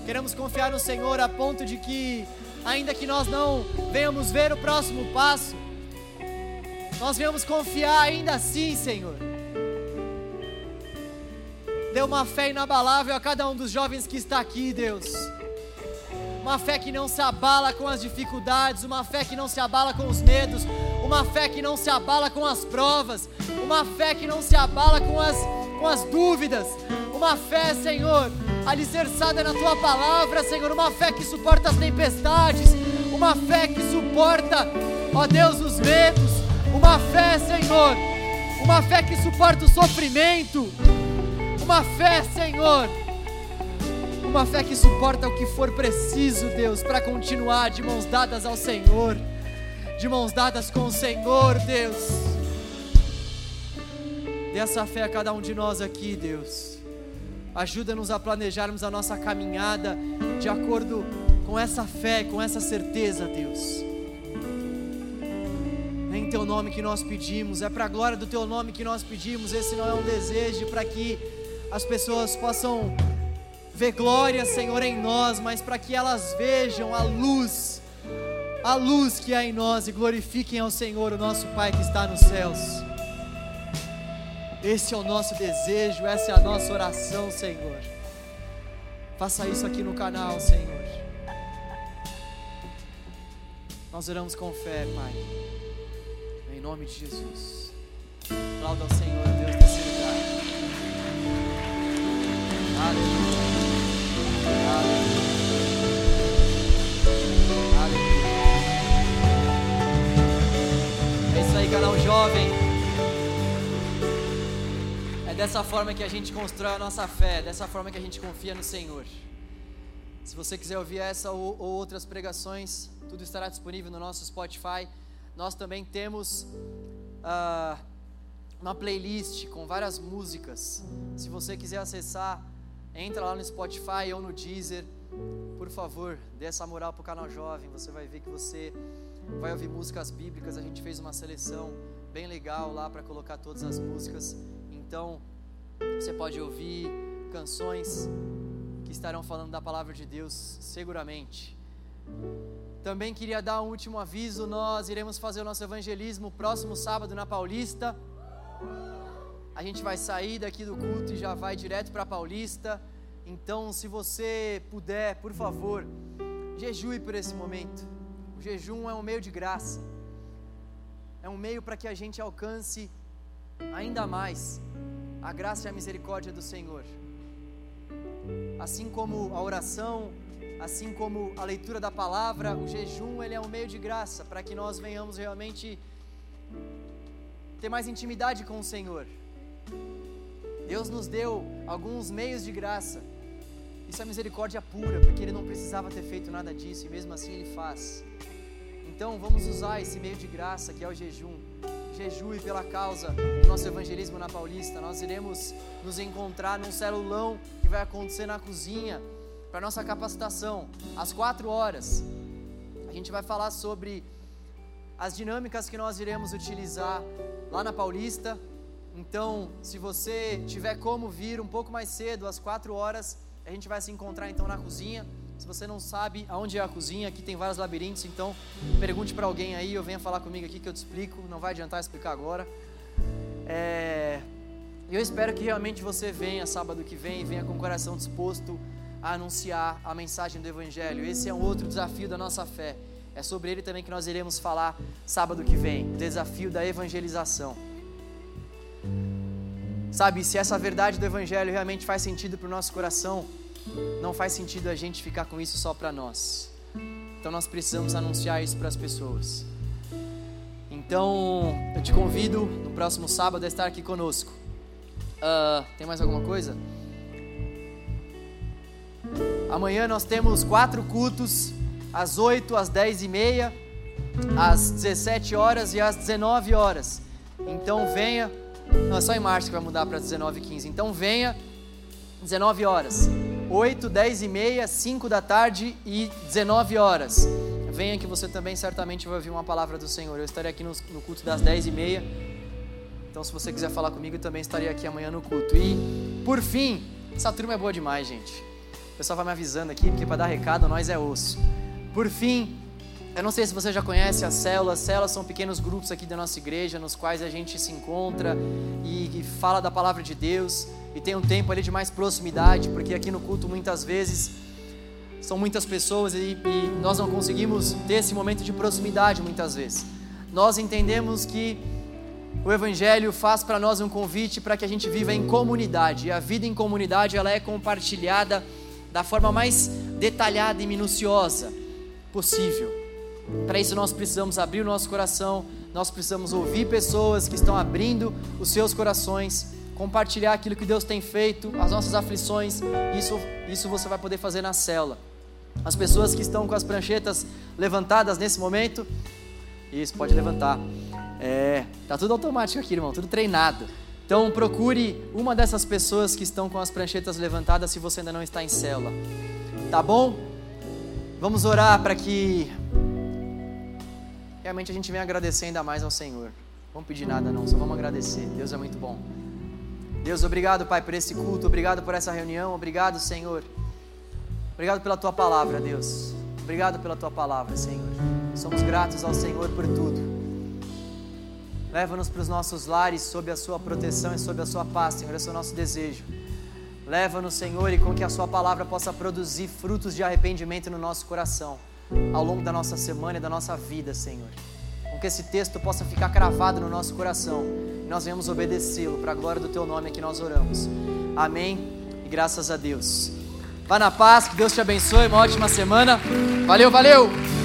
Queremos confiar no Senhor a ponto de que, ainda que nós não venhamos ver o próximo passo, nós venhamos confiar ainda assim, Senhor. Dê uma fé inabalável a cada um dos jovens que está aqui, Deus. Uma fé que não se abala com as dificuldades, uma fé que não se abala com os medos, uma fé que não se abala com as provas, uma fé que não se abala com as, com as dúvidas, uma fé, Senhor, alicerçada na tua palavra, Senhor, uma fé que suporta as tempestades, uma fé que suporta, ó Deus, os medos, uma fé, Senhor, uma fé que suporta o sofrimento, uma fé, Senhor, uma fé que suporta o que for preciso, Deus, para continuar de mãos dadas ao Senhor, de mãos dadas com o Senhor, Deus. Dê essa fé a cada um de nós aqui, Deus. Ajuda-nos a planejarmos a nossa caminhada de acordo com essa fé, com essa certeza, Deus. É em Teu nome que nós pedimos, é para a glória do Teu nome que nós pedimos. Esse não é um desejo para que as pessoas possam ver glória, Senhor, em nós, mas para que elas vejam a luz, a luz que há em nós e glorifiquem ao Senhor, o nosso Pai que está nos céus. Esse é o nosso desejo, essa é a nossa oração, Senhor. Faça isso aqui no canal, Senhor. Nós oramos com fé, Pai. Em nome de Jesus. Aplauda ao Senhor, Deus desse lugar. Aleluia. É isso aí, canal jovem. É dessa forma que a gente constrói a nossa fé, dessa forma que a gente confia no Senhor. Se você quiser ouvir essa ou, ou outras pregações, tudo estará disponível no nosso Spotify. Nós também temos uh, uma playlist com várias músicas. Se você quiser acessar, entra lá no Spotify ou no Deezer. Por favor, dê essa moral para o canal Jovem. Você vai ver que você vai ouvir músicas bíblicas. A gente fez uma seleção bem legal lá para colocar todas as músicas. Então, você pode ouvir canções que estarão falando da palavra de Deus seguramente. Também queria dar um último aviso: nós iremos fazer o nosso evangelismo próximo sábado na Paulista. A gente vai sair daqui do culto e já vai direto para Paulista. Então, se você puder, por favor, jejue por esse momento. O jejum é um meio de graça, é um meio para que a gente alcance ainda mais a graça e a misericórdia do Senhor. Assim como a oração, assim como a leitura da palavra, o jejum ele é um meio de graça para que nós venhamos realmente ter mais intimidade com o Senhor. Deus nos deu alguns meios de graça. Isso é misericórdia pura, porque Ele não precisava ter feito nada disso e mesmo assim Ele faz. Então vamos usar esse meio de graça que é o jejum. Jejue pela causa do nosso evangelismo na Paulista. Nós iremos nos encontrar num celulão que vai acontecer na cozinha para nossa capacitação às quatro horas. A gente vai falar sobre as dinâmicas que nós iremos utilizar lá na Paulista. Então, se você tiver como vir um pouco mais cedo, às quatro horas, a gente vai se encontrar então na cozinha. Se você não sabe aonde é a cozinha, aqui tem vários labirintos, então pergunte para alguém aí, ou venha falar comigo aqui que eu te explico. Não vai adiantar explicar agora. É... Eu espero que realmente você venha sábado que vem, venha com o coração disposto a anunciar a mensagem do Evangelho. Esse é um outro desafio da nossa fé. É sobre ele também que nós iremos falar sábado que vem. O desafio da evangelização. Sabe, se essa verdade do Evangelho realmente faz sentido para o nosso coração, não faz sentido a gente ficar com isso só para nós. Então nós precisamos anunciar isso para as pessoas. Então eu te convido no próximo sábado a estar aqui conosco. Uh, tem mais alguma coisa? Amanhã nós temos quatro cultos, às 8, às 10 e meia, às 17 horas e às 19 horas. Então venha. Não, é só em março que vai mudar para 19 e 15. Então venha, 19 horas. 8, 10 e meia, 5 da tarde e 19 horas. Venha que você também certamente vai ouvir uma palavra do Senhor. Eu estarei aqui no, no culto das 10 e meia. Então, se você quiser falar comigo, eu também estarei aqui amanhã no culto. E, por fim, essa turma é boa demais, gente. O pessoal vai me avisando aqui, porque para dar recado, nós é osso. Por fim, eu não sei se você já conhece as células. Células são pequenos grupos aqui da nossa igreja, nos quais a gente se encontra e, e fala da palavra de Deus e tem um tempo ali de mais proximidade, porque aqui no culto muitas vezes são muitas pessoas e, e nós não conseguimos ter esse momento de proximidade muitas vezes. Nós entendemos que o Evangelho faz para nós um convite para que a gente viva em comunidade. E a vida em comunidade ela é compartilhada da forma mais detalhada e minuciosa possível. Para isso nós precisamos abrir o nosso coração, nós precisamos ouvir pessoas que estão abrindo os seus corações compartilhar aquilo que Deus tem feito, as nossas aflições, isso, isso você vai poder fazer na cela. As pessoas que estão com as pranchetas levantadas nesse momento, isso, pode levantar. É, tá tudo automático aqui, irmão, tudo treinado. Então procure uma dessas pessoas que estão com as pranchetas levantadas se você ainda não está em cela. Tá bom? Vamos orar para que realmente a gente venha agradecer ainda mais ao Senhor. Vamos pedir nada não, só vamos agradecer. Deus é muito bom. Deus, obrigado, Pai, por esse culto, obrigado por essa reunião, obrigado, Senhor. Obrigado pela tua palavra, Deus. Obrigado pela tua palavra, Senhor. Somos gratos ao Senhor por tudo. Leva-nos para os nossos lares sob a sua proteção e sob a sua paz, Senhor. Esse é o nosso desejo. Leva-nos, Senhor, e com que a sua palavra possa produzir frutos de arrependimento no nosso coração, ao longo da nossa semana e da nossa vida, Senhor. Com que esse texto possa ficar cravado no nosso coração nós venhamos obedecê-lo, para a glória do teu nome é que nós oramos. Amém e graças a Deus. Vá na paz, que Deus te abençoe, uma ótima semana. Valeu, valeu!